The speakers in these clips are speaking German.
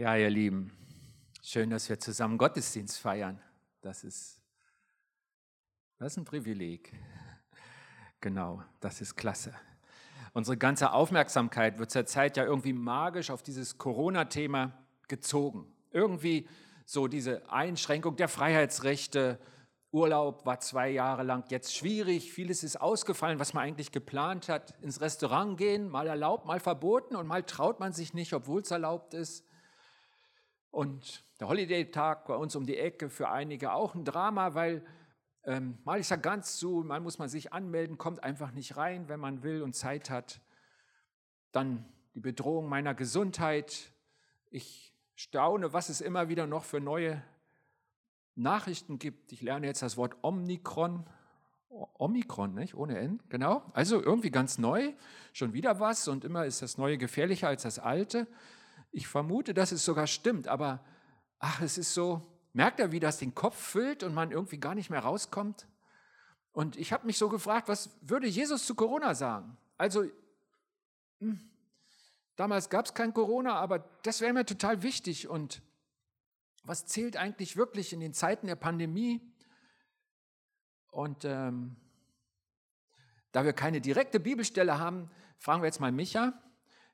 Ja, ihr Lieben, schön, dass wir zusammen Gottesdienst feiern. Das ist, das ist ein Privileg. Genau, das ist klasse. Unsere ganze Aufmerksamkeit wird zurzeit ja irgendwie magisch auf dieses Corona-Thema gezogen. Irgendwie so diese Einschränkung der Freiheitsrechte. Urlaub war zwei Jahre lang jetzt schwierig. Vieles ist ausgefallen, was man eigentlich geplant hat. Ins Restaurant gehen, mal erlaubt, mal verboten und mal traut man sich nicht, obwohl es erlaubt ist. Und der Holiday-Tag bei uns um die Ecke für einige auch ein Drama, weil ähm, mal ist er ganz zu, mal muss man sich anmelden, kommt einfach nicht rein, wenn man will und Zeit hat. Dann die Bedrohung meiner Gesundheit. Ich staune, was es immer wieder noch für neue Nachrichten gibt. Ich lerne jetzt das Wort Omikron. Omikron, nicht? Ohne N, genau. Also irgendwie ganz neu, schon wieder was und immer ist das Neue gefährlicher als das Alte. Ich vermute, dass es sogar stimmt, aber ach, es ist so, merkt er, wie das den Kopf füllt und man irgendwie gar nicht mehr rauskommt? Und ich habe mich so gefragt, was würde Jesus zu Corona sagen? Also, hm, damals gab es kein Corona, aber das wäre mir total wichtig. Und was zählt eigentlich wirklich in den Zeiten der Pandemie? Und ähm, da wir keine direkte Bibelstelle haben, fragen wir jetzt mal Micha.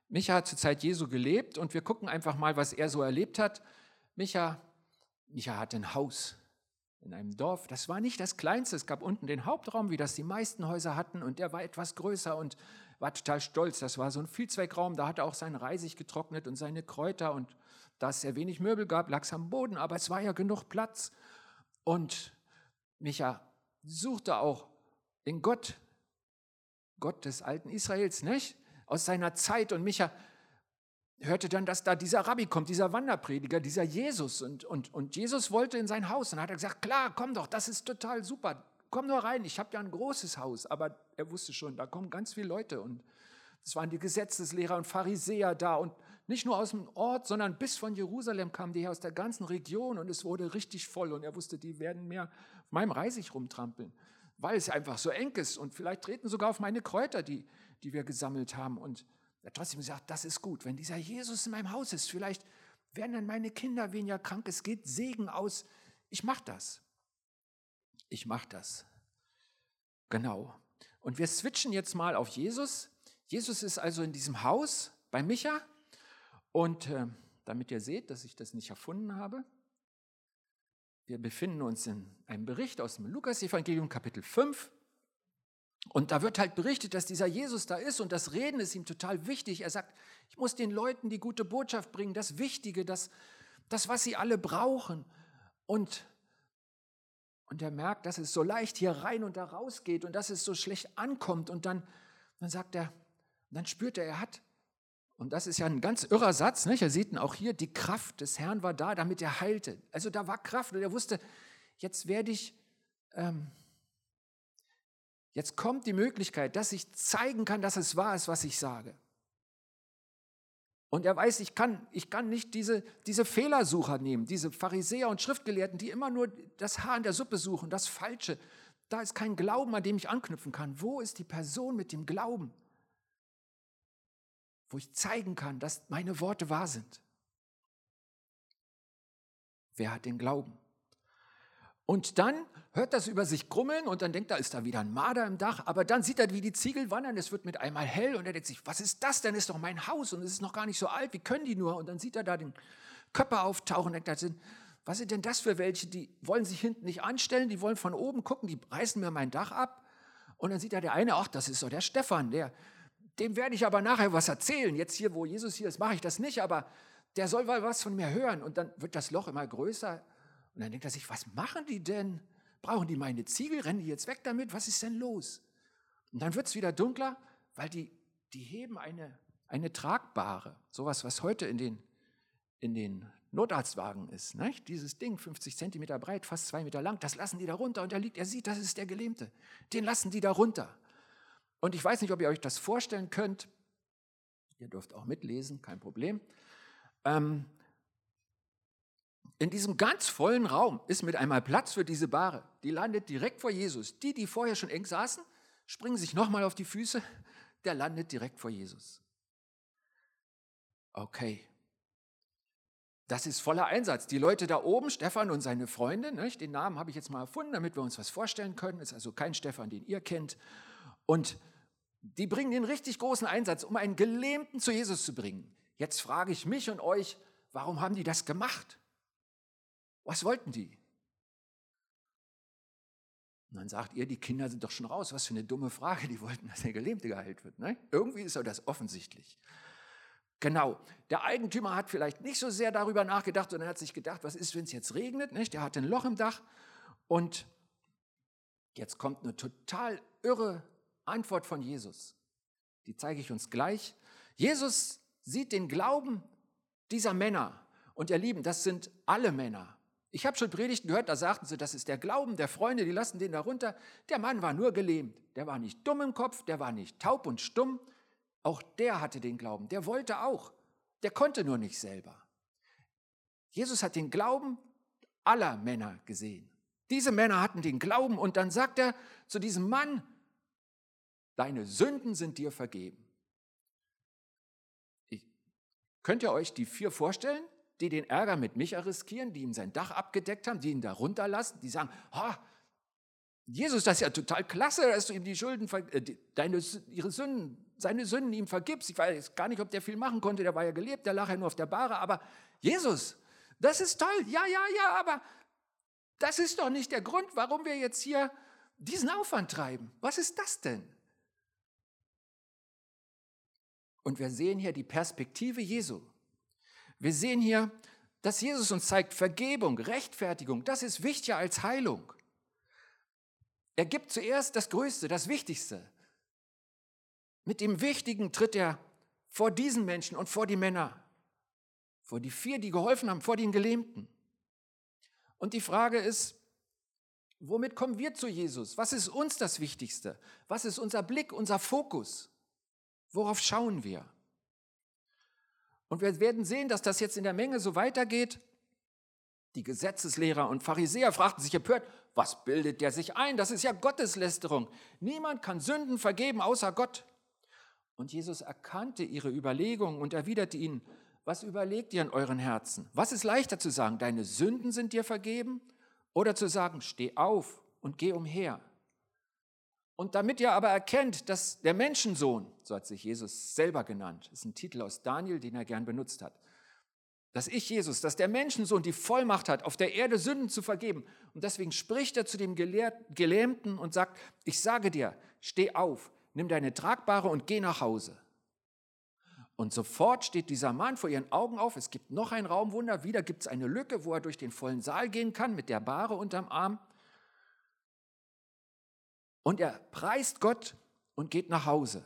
Micha hat zur Zeit Jesu gelebt und wir gucken einfach mal, was er so erlebt hat. Micha, Micha hatte ein Haus in einem Dorf. Das war nicht das kleinste. Es gab unten den Hauptraum, wie das die meisten Häuser hatten, und der war etwas größer und war total stolz. Das war so ein Vielzweckraum. Da hat er auch sein Reisig getrocknet und seine Kräuter. Und da es sehr wenig Möbel gab, lag es am Boden, aber es war ja genug Platz. Und Micha suchte auch den Gott, Gott des alten Israels, nicht? Aus seiner Zeit. Und Micha hörte dann, dass da dieser Rabbi kommt, dieser Wanderprediger, dieser Jesus. Und, und, und Jesus wollte in sein Haus. Und hat er gesagt, klar, komm doch, das ist total super. Komm nur rein, ich habe ja ein großes Haus. Aber er wusste schon, da kommen ganz viele Leute. Und es waren die Gesetzeslehrer und Pharisäer da. Und nicht nur aus dem Ort, sondern bis von Jerusalem kamen die her aus der ganzen Region. Und es wurde richtig voll. Und er wusste, die werden mehr auf meinem Reisig rumtrampeln, weil es einfach so eng ist. Und vielleicht treten sogar auf meine Kräuter, die, die wir gesammelt haben. Und er trotzdem gesagt, das ist gut. Wenn dieser Jesus in meinem Haus ist, vielleicht werden dann meine Kinder weniger krank. Es geht Segen aus. Ich mache das. Ich mache das. Genau. Und wir switchen jetzt mal auf Jesus. Jesus ist also in diesem Haus bei Micha. Und äh, damit ihr seht, dass ich das nicht erfunden habe, wir befinden uns in einem Bericht aus dem Lukas-Evangelium, Kapitel 5. Und da wird halt berichtet, dass dieser Jesus da ist und das Reden ist ihm total wichtig. Er sagt, ich muss den Leuten die gute Botschaft bringen, das Wichtige, das, das was sie alle brauchen. Und, und er merkt, dass es so leicht hier rein und da raus geht und dass es so schlecht ankommt. Und dann, dann sagt er, dann spürt er, er hat, und das ist ja ein ganz irrer Satz, nicht? er sieht ihn auch hier, die Kraft des Herrn war da, damit er heilte. Also da war Kraft und er wusste, jetzt werde ich... Ähm, Jetzt kommt die Möglichkeit, dass ich zeigen kann, dass es wahr ist, was ich sage. Und er weiß, ich kann, ich kann nicht diese, diese Fehlersucher nehmen, diese Pharisäer und Schriftgelehrten, die immer nur das Haar in der Suppe suchen, das Falsche. Da ist kein Glauben, an dem ich anknüpfen kann. Wo ist die Person mit dem Glauben? Wo ich zeigen kann, dass meine Worte wahr sind. Wer hat den Glauben? Und dann hört das über sich grummeln und dann denkt er, ist da wieder ein Marder im Dach. Aber dann sieht er, wie die Ziegel wandern, es wird mit einmal hell und er denkt sich, was ist das denn? Ist doch mein Haus und es ist noch gar nicht so alt, wie können die nur? Und dann sieht er da den Körper auftauchen und denkt, was sind denn das für welche, die wollen sich hinten nicht anstellen, die wollen von oben gucken, die reißen mir mein Dach ab. Und dann sieht er der eine, ach, das ist doch der Stefan, der, dem werde ich aber nachher was erzählen. Jetzt hier, wo Jesus hier ist, mache ich das nicht, aber der soll mal was von mir hören. Und dann wird das Loch immer größer und dann denkt er sich, was machen die denn? Brauchen die meine Ziegel? Rennen die jetzt weg damit? Was ist denn los? Und dann wird es wieder dunkler, weil die, die heben eine, eine tragbare, sowas, was heute in den, in den Notarztwagen ist. Nicht? Dieses Ding, 50 Zentimeter breit, fast zwei Meter lang, das lassen die da runter und er liegt, er sieht, das ist der Gelähmte. Den lassen die da runter. Und ich weiß nicht, ob ihr euch das vorstellen könnt. Ihr dürft auch mitlesen, kein Problem. Ähm, in diesem ganz vollen Raum ist mit einmal Platz für diese Bahre. Die landet direkt vor Jesus. Die, die vorher schon eng saßen, springen sich nochmal auf die Füße. Der landet direkt vor Jesus. Okay. Das ist voller Einsatz. Die Leute da oben, Stefan und seine Freunde, nicht? den Namen habe ich jetzt mal erfunden, damit wir uns was vorstellen können, ist also kein Stefan, den ihr kennt. Und die bringen den richtig großen Einsatz, um einen Gelähmten zu Jesus zu bringen. Jetzt frage ich mich und euch, warum haben die das gemacht? Was wollten die? Und dann sagt ihr, die Kinder sind doch schon raus. Was für eine dumme Frage. Die wollten, dass der Gelähmte geheilt wird. Ne? Irgendwie ist das offensichtlich. Genau. Der Eigentümer hat vielleicht nicht so sehr darüber nachgedacht, sondern hat sich gedacht, was ist, wenn es jetzt regnet? Nicht? Der hat ein Loch im Dach. Und jetzt kommt eine total irre Antwort von Jesus. Die zeige ich uns gleich. Jesus sieht den Glauben dieser Männer. Und ihr Lieben, das sind alle Männer. Ich habe schon Predigten gehört, da sagten sie, das ist der Glauben der Freunde, die lassen den da runter. Der Mann war nur gelähmt. Der war nicht dumm im Kopf, der war nicht taub und stumm, auch der hatte den Glauben, der wollte auch, der konnte nur nicht selber. Jesus hat den Glauben aller Männer gesehen. Diese Männer hatten den Glauben und dann sagt er zu diesem Mann, deine Sünden sind dir vergeben. Ich, könnt ihr euch die vier vorstellen, die den Ärger mit Micha riskieren, die ihm sein Dach abgedeckt haben, die ihn da runterlassen, die sagen, ha, Jesus, das ist ja total klasse, dass du ihm die Schulden, äh, deine, ihre Sünden seine Sünden ihm vergibst. Ich weiß gar nicht, ob der viel machen konnte, der war ja gelebt, der lag ja nur auf der Bahre, aber Jesus, das ist toll, ja, ja, ja, aber das ist doch nicht der Grund, warum wir jetzt hier diesen Aufwand treiben. Was ist das denn? Und wir sehen hier die Perspektive Jesu. Wir sehen hier, dass Jesus uns zeigt, Vergebung, Rechtfertigung, das ist wichtiger als Heilung. Er gibt zuerst das Größte, das Wichtigste. Mit dem Wichtigen tritt er vor diesen Menschen und vor die Männer, vor die vier, die geholfen haben, vor den Gelähmten. Und die Frage ist, womit kommen wir zu Jesus? Was ist uns das Wichtigste? Was ist unser Blick, unser Fokus? Worauf schauen wir? Und wir werden sehen, dass das jetzt in der Menge so weitergeht. Die Gesetzeslehrer und Pharisäer fragten sich empört, was bildet der sich ein? Das ist ja Gotteslästerung. Niemand kann Sünden vergeben außer Gott. Und Jesus erkannte ihre Überlegungen und erwiderte ihnen, was überlegt ihr in euren Herzen? Was ist leichter zu sagen, deine Sünden sind dir vergeben? Oder zu sagen, steh auf und geh umher? Und damit ihr aber erkennt, dass der Menschensohn, so hat sich Jesus selber genannt, ist ein Titel aus Daniel, den er gern benutzt hat, dass ich Jesus, dass der Menschensohn die Vollmacht hat, auf der Erde Sünden zu vergeben. Und deswegen spricht er zu dem Gelähmten und sagt, ich sage dir, steh auf, nimm deine Tragbare und geh nach Hause. Und sofort steht dieser Mann vor ihren Augen auf. Es gibt noch ein Raumwunder. Wieder gibt es eine Lücke, wo er durch den vollen Saal gehen kann mit der Bahre unterm Arm. Und er preist Gott und geht nach Hause.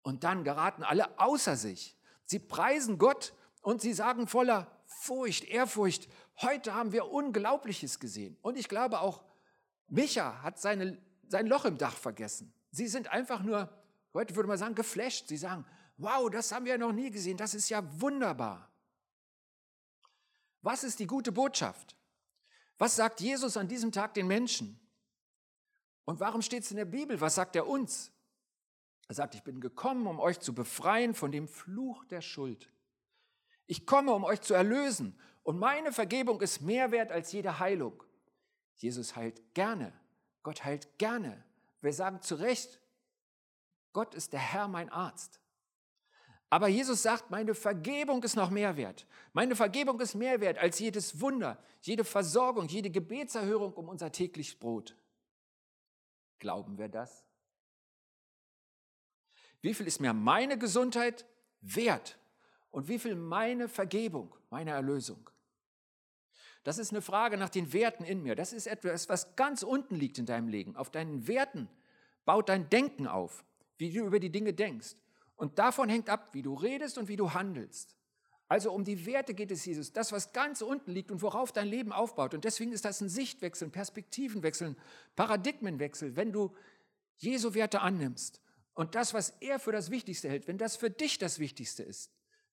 Und dann geraten alle außer sich. Sie preisen Gott und sie sagen voller Furcht, Ehrfurcht, heute haben wir Unglaubliches gesehen. Und ich glaube auch, Micha hat seine, sein Loch im Dach vergessen. Sie sind einfach nur, heute würde man sagen, geflasht. Sie sagen, wow, das haben wir noch nie gesehen, das ist ja wunderbar. Was ist die gute Botschaft? Was sagt Jesus an diesem Tag den Menschen? Und warum steht es in der Bibel? Was sagt er uns? Er sagt, ich bin gekommen, um euch zu befreien von dem Fluch der Schuld. Ich komme, um euch zu erlösen. Und meine Vergebung ist mehr wert als jede Heilung. Jesus heilt gerne. Gott heilt gerne. Wir sagen zu Recht, Gott ist der Herr, mein Arzt. Aber Jesus sagt, meine Vergebung ist noch mehr wert. Meine Vergebung ist mehr wert als jedes Wunder, jede Versorgung, jede Gebetserhörung um unser tägliches Brot. Glauben wir das? Wie viel ist mir meine Gesundheit wert und wie viel meine Vergebung, meine Erlösung? Das ist eine Frage nach den Werten in mir. Das ist etwas, was ganz unten liegt in deinem Leben. Auf deinen Werten baut dein Denken auf, wie du über die Dinge denkst. Und davon hängt ab, wie du redest und wie du handelst. Also um die Werte geht es Jesus, das, was ganz unten liegt und worauf dein Leben aufbaut. Und deswegen ist das ein Sichtwechsel, ein Perspektivenwechsel, ein Paradigmenwechsel, wenn du Jesu Werte annimmst und das, was er für das Wichtigste hält, wenn das für dich das Wichtigste ist,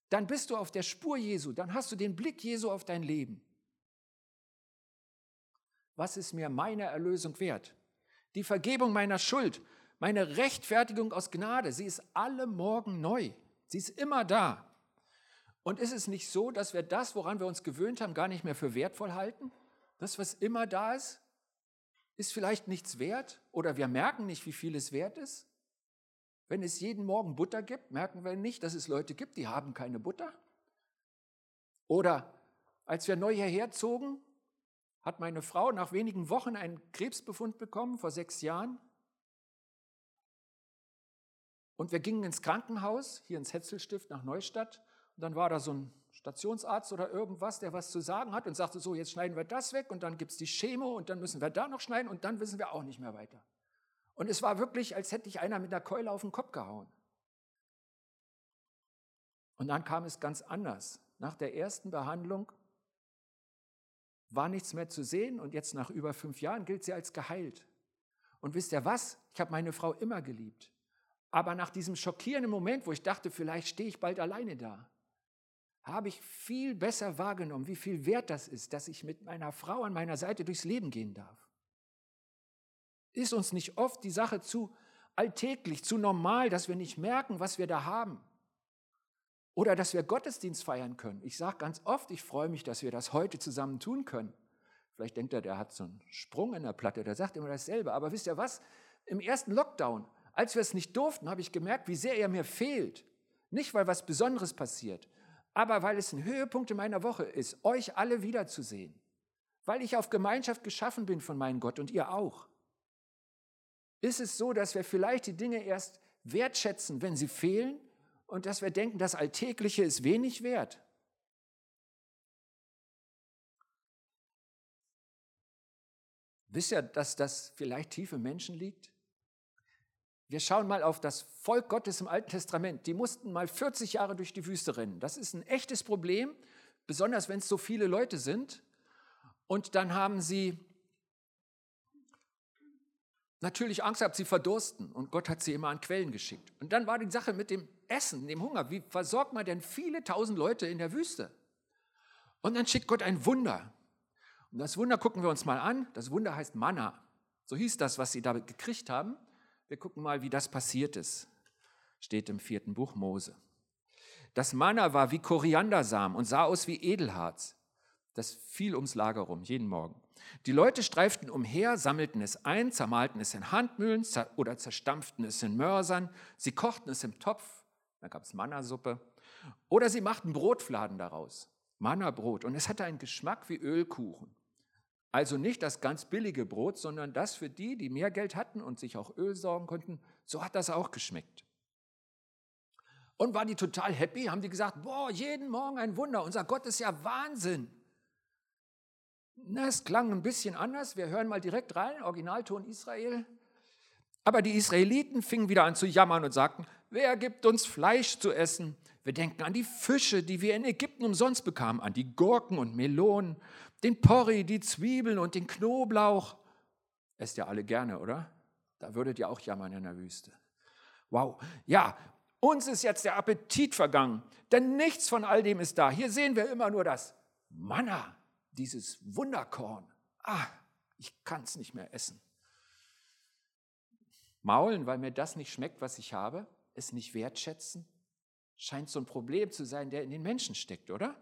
dann bist du auf der Spur Jesu, dann hast du den Blick Jesu auf dein Leben. Was ist mir meine Erlösung wert? Die Vergebung meiner Schuld, meine Rechtfertigung aus Gnade, sie ist alle Morgen neu. Sie ist immer da. Und ist es nicht so, dass wir das, woran wir uns gewöhnt haben, gar nicht mehr für wertvoll halten? Das, was immer da ist, ist vielleicht nichts wert oder wir merken nicht, wie viel es wert ist? Wenn es jeden Morgen Butter gibt, merken wir nicht, dass es Leute gibt, die haben keine Butter? Oder als wir neu hierher zogen, hat meine Frau nach wenigen Wochen einen Krebsbefund bekommen, vor sechs Jahren. Und wir gingen ins Krankenhaus, hier ins Hetzelstift nach Neustadt. Dann war da so ein Stationsarzt oder irgendwas, der was zu sagen hat und sagte, so, jetzt schneiden wir das weg und dann gibt es die Chemo und dann müssen wir da noch schneiden und dann wissen wir auch nicht mehr weiter. Und es war wirklich, als hätte ich einer mit einer Keule auf den Kopf gehauen. Und dann kam es ganz anders. Nach der ersten Behandlung war nichts mehr zu sehen und jetzt nach über fünf Jahren gilt sie als geheilt. Und wisst ihr was? Ich habe meine Frau immer geliebt. Aber nach diesem schockierenden Moment, wo ich dachte, vielleicht stehe ich bald alleine da, habe ich viel besser wahrgenommen, wie viel wert das ist, dass ich mit meiner Frau an meiner Seite durchs Leben gehen darf. Ist uns nicht oft die Sache zu alltäglich, zu normal, dass wir nicht merken, was wir da haben? Oder dass wir Gottesdienst feiern können. Ich sage ganz oft, ich freue mich, dass wir das heute zusammen tun können. Vielleicht denkt er, der hat so einen Sprung in der Platte, der sagt immer dasselbe. Aber wisst ihr was? Im ersten Lockdown, als wir es nicht durften, habe ich gemerkt, wie sehr er mir fehlt. Nicht, weil was Besonderes passiert, aber weil es ein Höhepunkt in meiner Woche ist, euch alle wiederzusehen. Weil ich auf Gemeinschaft geschaffen bin von meinem Gott und ihr auch. Ist es so, dass wir vielleicht die Dinge erst wertschätzen, wenn sie fehlen und dass wir denken, das Alltägliche ist wenig wert? Wisst ihr, dass das vielleicht tief im Menschen liegt? Wir schauen mal auf das Volk Gottes im Alten Testament. Die mussten mal 40 Jahre durch die Wüste rennen. Das ist ein echtes Problem, besonders wenn es so viele Leute sind. Und dann haben sie natürlich Angst gehabt, sie verdursten. Und Gott hat sie immer an Quellen geschickt. Und dann war die Sache mit dem Essen, dem Hunger. Wie versorgt man denn viele tausend Leute in der Wüste? Und dann schickt Gott ein Wunder. Und das Wunder gucken wir uns mal an. Das Wunder heißt Manna. So hieß das, was sie da gekriegt haben. Wir gucken mal, wie das passiert ist. Steht im vierten Buch Mose. Das Manna war wie Koriandersamen und sah aus wie Edelharz. Das fiel ums Lager rum, jeden Morgen. Die Leute streiften umher, sammelten es ein, zermalten es in Handmühlen oder zerstampften es in Mörsern. Sie kochten es im Topf, da gab es Manna-Suppe. Oder sie machten Brotfladen daraus, Manna-Brot. Und es hatte einen Geschmack wie Ölkuchen. Also nicht das ganz billige Brot, sondern das für die, die mehr Geld hatten und sich auch Öl sorgen konnten. So hat das auch geschmeckt. Und waren die total happy? Haben die gesagt, boah, jeden Morgen ein Wunder, unser Gott ist ja Wahnsinn. Es klang ein bisschen anders. Wir hören mal direkt rein, Originalton Israel. Aber die Israeliten fingen wieder an zu jammern und sagten, wer gibt uns Fleisch zu essen? Wir denken an die Fische, die wir in Ägypten umsonst bekamen, an die Gurken und Melonen, den Porree, die Zwiebeln und den Knoblauch. Esst ihr alle gerne, oder? Da würdet ihr auch jammern in der Wüste. Wow. Ja, uns ist jetzt der Appetit vergangen, denn nichts von all dem ist da. Hier sehen wir immer nur das Manna dieses Wunderkorn. Ah, ich kann es nicht mehr essen. Maulen, weil mir das nicht schmeckt, was ich habe, es nicht wertschätzen, scheint so ein Problem zu sein, der in den Menschen steckt, oder?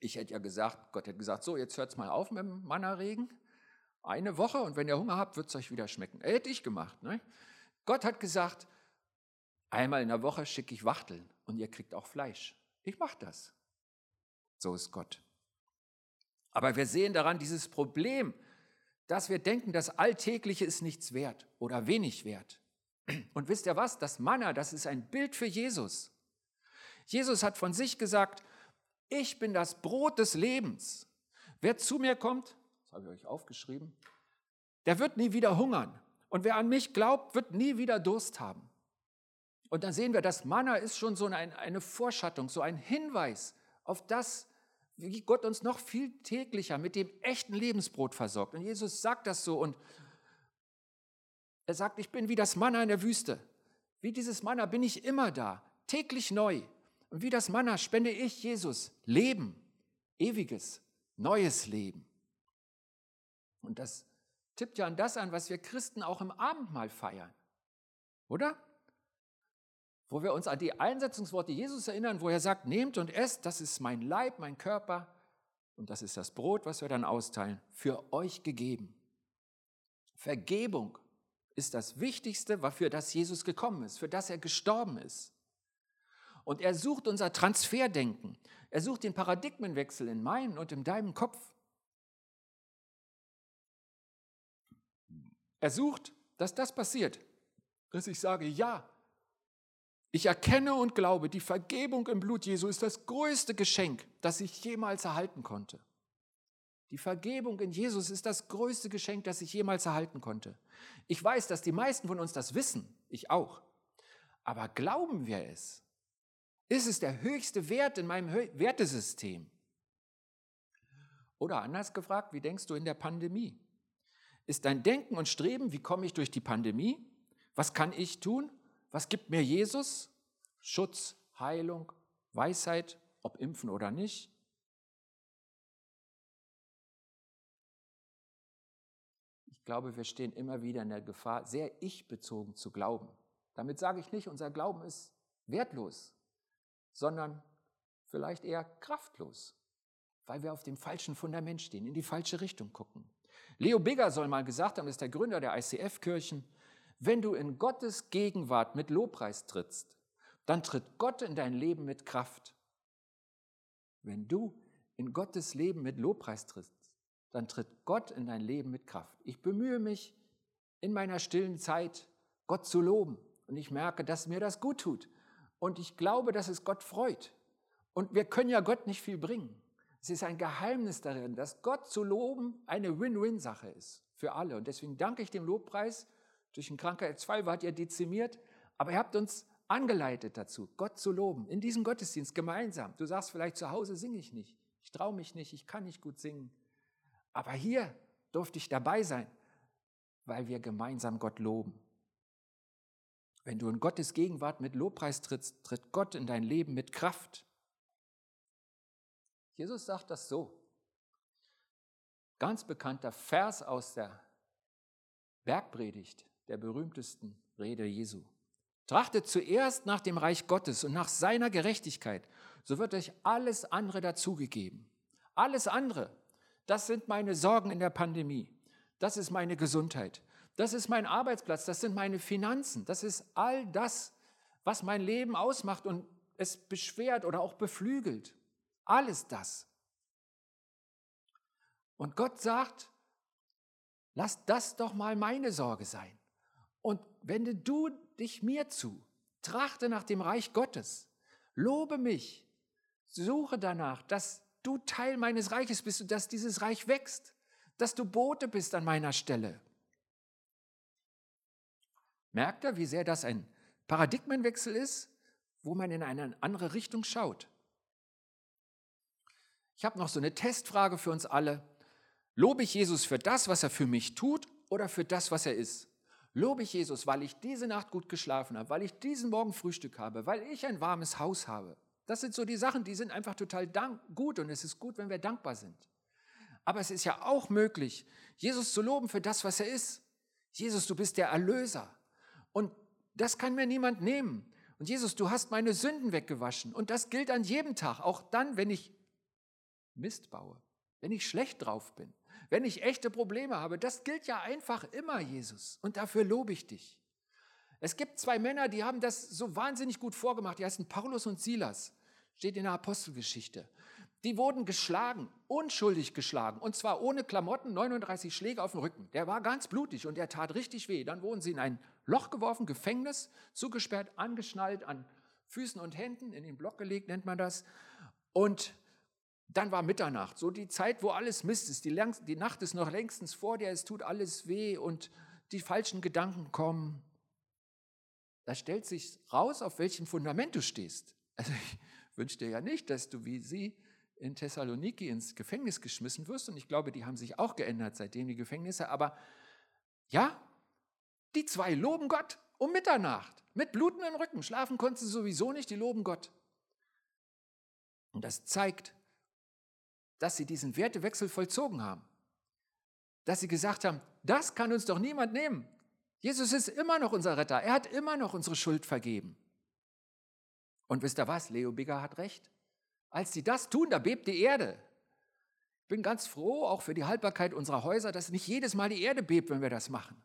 Ich hätte ja gesagt, Gott hätte gesagt, so, jetzt hört es mal auf mit dem Mannerregen. Eine Woche und wenn ihr Hunger habt, wird es euch wieder schmecken. Hätte ich gemacht. Ne? Gott hat gesagt, einmal in der Woche schicke ich Wachteln und ihr kriegt auch Fleisch. Ich mache das. So ist Gott. Aber wir sehen daran dieses Problem, dass wir denken, das Alltägliche ist nichts wert oder wenig wert. Und wisst ihr was? Das Manna, das ist ein Bild für Jesus. Jesus hat von sich gesagt, ich bin das Brot des Lebens. Wer zu mir kommt, das habe ich euch aufgeschrieben, der wird nie wieder hungern. Und wer an mich glaubt, wird nie wieder Durst haben. Und dann sehen wir, das Manna ist schon so eine, Vorschattung, so ein Hinweis auf das, wie Gott uns noch viel täglicher mit dem echten Lebensbrot versorgt. Und Jesus sagt das so und er sagt, ich bin wie das Manna in der Wüste. Wie dieses Manna bin ich immer da, täglich neu. Und wie das Manna spende ich Jesus Leben, ewiges, neues Leben. Und das tippt ja an das an, was wir Christen auch im Abendmahl feiern. Oder? wo wir uns an die Einsetzungsworte Jesus erinnern, wo er sagt, nehmt und esst, das ist mein Leib, mein Körper und das ist das Brot, was wir dann austeilen, für euch gegeben. Vergebung ist das Wichtigste, für das Jesus gekommen ist, für das er gestorben ist. Und er sucht unser Transferdenken. Er sucht den Paradigmenwechsel in meinem und in deinem Kopf. Er sucht, dass das passiert, dass ich sage, ja, ich erkenne und glaube, die Vergebung im Blut Jesu ist das größte Geschenk, das ich jemals erhalten konnte. Die Vergebung in Jesus ist das größte Geschenk, das ich jemals erhalten konnte. Ich weiß, dass die meisten von uns das wissen, ich auch. Aber glauben wir es? Ist es der höchste Wert in meinem Wertesystem? Oder anders gefragt, wie denkst du in der Pandemie? Ist dein Denken und Streben, wie komme ich durch die Pandemie? Was kann ich tun? Was gibt mir Jesus? Schutz, Heilung, Weisheit, ob impfen oder nicht? Ich glaube, wir stehen immer wieder in der Gefahr, sehr ich-bezogen zu glauben. Damit sage ich nicht, unser Glauben ist wertlos, sondern vielleicht eher kraftlos, weil wir auf dem falschen Fundament stehen, in die falsche Richtung gucken. Leo Bigger soll mal gesagt haben, ist der Gründer der ICF-Kirchen, wenn du in Gottes Gegenwart mit Lobpreis trittst, dann tritt Gott in dein Leben mit Kraft. Wenn du in Gottes Leben mit Lobpreis trittst, dann tritt Gott in dein Leben mit Kraft. Ich bemühe mich in meiner stillen Zeit, Gott zu loben. Und ich merke, dass mir das gut tut. Und ich glaube, dass es Gott freut. Und wir können ja Gott nicht viel bringen. Es ist ein Geheimnis darin, dass Gott zu loben eine Win-Win-Sache ist für alle. Und deswegen danke ich dem Lobpreis. Durch den Krankheitsfall wart ihr dezimiert, aber ihr habt uns angeleitet dazu, Gott zu loben, in diesem Gottesdienst gemeinsam. Du sagst vielleicht, zu Hause singe ich nicht, ich traue mich nicht, ich kann nicht gut singen. Aber hier durfte ich dabei sein, weil wir gemeinsam Gott loben. Wenn du in Gottes Gegenwart mit Lobpreis trittst, tritt Gott in dein Leben mit Kraft. Jesus sagt das so. Ganz bekannter Vers aus der Bergpredigt, der berühmtesten Rede Jesu. Trachtet zuerst nach dem Reich Gottes und nach seiner Gerechtigkeit, so wird euch alles andere dazugegeben. Alles andere, das sind meine Sorgen in der Pandemie, das ist meine Gesundheit, das ist mein Arbeitsplatz, das sind meine Finanzen, das ist all das, was mein Leben ausmacht und es beschwert oder auch beflügelt. Alles das. Und Gott sagt, lass das doch mal meine Sorge sein. Und wende du dich mir zu, trachte nach dem Reich Gottes, lobe mich, suche danach, dass du Teil meines Reiches bist und dass dieses Reich wächst, dass du Bote bist an meiner Stelle. Merkt ihr, wie sehr das ein Paradigmenwechsel ist, wo man in eine andere Richtung schaut? Ich habe noch so eine Testfrage für uns alle. Lobe ich Jesus für das, was er für mich tut oder für das, was er ist? Lobe ich Jesus, weil ich diese Nacht gut geschlafen habe, weil ich diesen Morgen Frühstück habe, weil ich ein warmes Haus habe. Das sind so die Sachen, die sind einfach total gut und es ist gut, wenn wir dankbar sind. Aber es ist ja auch möglich, Jesus zu loben für das, was er ist. Jesus, du bist der Erlöser. Und das kann mir niemand nehmen. Und Jesus, du hast meine Sünden weggewaschen. Und das gilt an jedem Tag, auch dann, wenn ich Mist baue, wenn ich schlecht drauf bin, wenn ich echte Probleme habe. Das gilt ja einfach immer, Jesus. Und dafür lobe ich dich. Es gibt zwei Männer, die haben das so wahnsinnig gut vorgemacht. Die heißen Paulus und Silas. Steht in der Apostelgeschichte. Die wurden geschlagen, unschuldig geschlagen, und zwar ohne Klamotten, 39 Schläge auf dem Rücken. Der war ganz blutig und der tat richtig weh. Dann wurden sie in ein Loch geworfen, Gefängnis, zugesperrt, angeschnallt an Füßen und Händen, in den Block gelegt nennt man das. Und dann war Mitternacht, so die Zeit, wo alles Mist ist. Die, längst, die Nacht ist noch längstens vor dir, es tut alles weh und die falschen Gedanken kommen. Da stellt sich raus, auf welchem Fundament du stehst. Also ich wünsche dir ja nicht, dass du wie sie in Thessaloniki ins Gefängnis geschmissen wirst. Und ich glaube, die haben sich auch geändert seitdem die Gefängnisse. Aber ja, die zwei loben Gott um Mitternacht mit blutendem Rücken. Schlafen konnten sie sowieso nicht, die loben Gott. Und das zeigt, dass sie diesen Wertewechsel vollzogen haben. Dass sie gesagt haben, das kann uns doch niemand nehmen. Jesus ist immer noch unser Retter. Er hat immer noch unsere Schuld vergeben. Und wisst ihr was? Leo Bigger hat recht. Als sie das tun, da bebt die Erde. Ich bin ganz froh, auch für die Haltbarkeit unserer Häuser, dass nicht jedes Mal die Erde bebt, wenn wir das machen.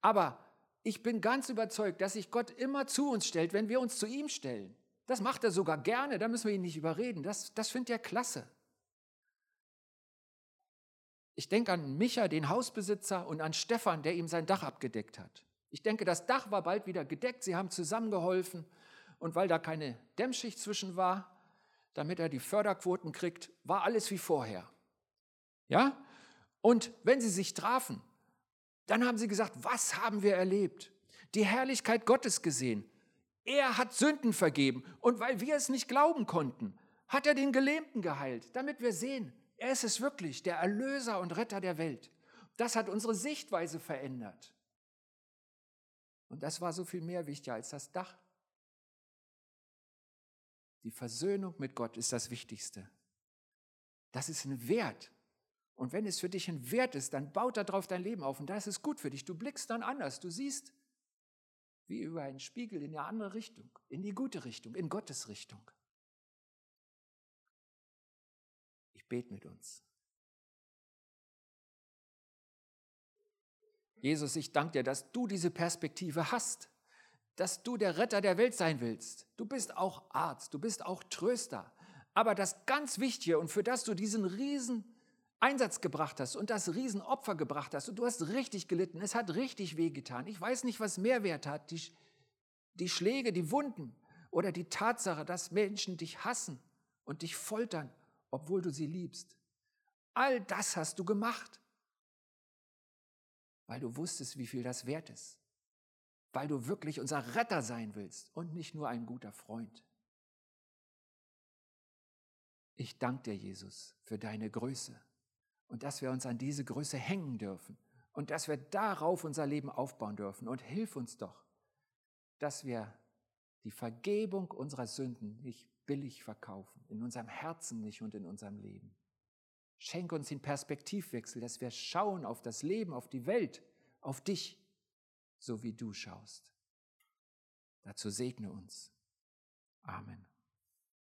Aber ich bin ganz überzeugt, dass sich Gott immer zu uns stellt, wenn wir uns zu ihm stellen. Das macht er sogar gerne, da müssen wir ihn nicht überreden. Das, das findet er klasse. Ich denke an Micha, den Hausbesitzer, und an Stefan, der ihm sein Dach abgedeckt hat. Ich denke, das Dach war bald wieder gedeckt, sie haben zusammengeholfen und weil da keine Dämmschicht zwischen war, damit er die Förderquoten kriegt, war alles wie vorher. Ja? Und wenn sie sich trafen, dann haben sie gesagt, was haben wir erlebt? Die Herrlichkeit Gottes gesehen. Er hat Sünden vergeben und weil wir es nicht glauben konnten, hat er den Gelähmten geheilt, damit wir sehen, er ist es wirklich, der Erlöser und Retter der Welt. Das hat unsere Sichtweise verändert. Und das war so viel mehr wichtig als das Dach. Die Versöhnung mit Gott ist das Wichtigste. Das ist ein Wert. Und wenn es für dich ein Wert ist, dann baut darauf dein Leben auf. Und da ist gut für dich. Du blickst dann anders. Du siehst wie über einen Spiegel in eine andere Richtung, in die gute Richtung, in Gottes Richtung. Ich bete mit uns. Jesus, ich danke dir, dass du diese Perspektive hast, dass du der Retter der Welt sein willst. Du bist auch Arzt, du bist auch Tröster. Aber das ganz Wichtige und für das du diesen riesen Einsatz gebracht hast und das Riesenopfer gebracht hast und du hast richtig gelitten, es hat richtig wehgetan. Ich weiß nicht, was Mehrwert hat, die, die Schläge, die Wunden oder die Tatsache, dass Menschen dich hassen und dich foltern, obwohl du sie liebst. All das hast du gemacht weil du wusstest, wie viel das wert ist, weil du wirklich unser Retter sein willst und nicht nur ein guter Freund. Ich danke dir, Jesus, für deine Größe und dass wir uns an diese Größe hängen dürfen und dass wir darauf unser Leben aufbauen dürfen. Und hilf uns doch, dass wir die Vergebung unserer Sünden nicht billig verkaufen, in unserem Herzen nicht und in unserem Leben. Schenk uns den Perspektivwechsel, dass wir schauen auf das Leben, auf die Welt, auf dich, so wie du schaust. Dazu segne uns. Amen.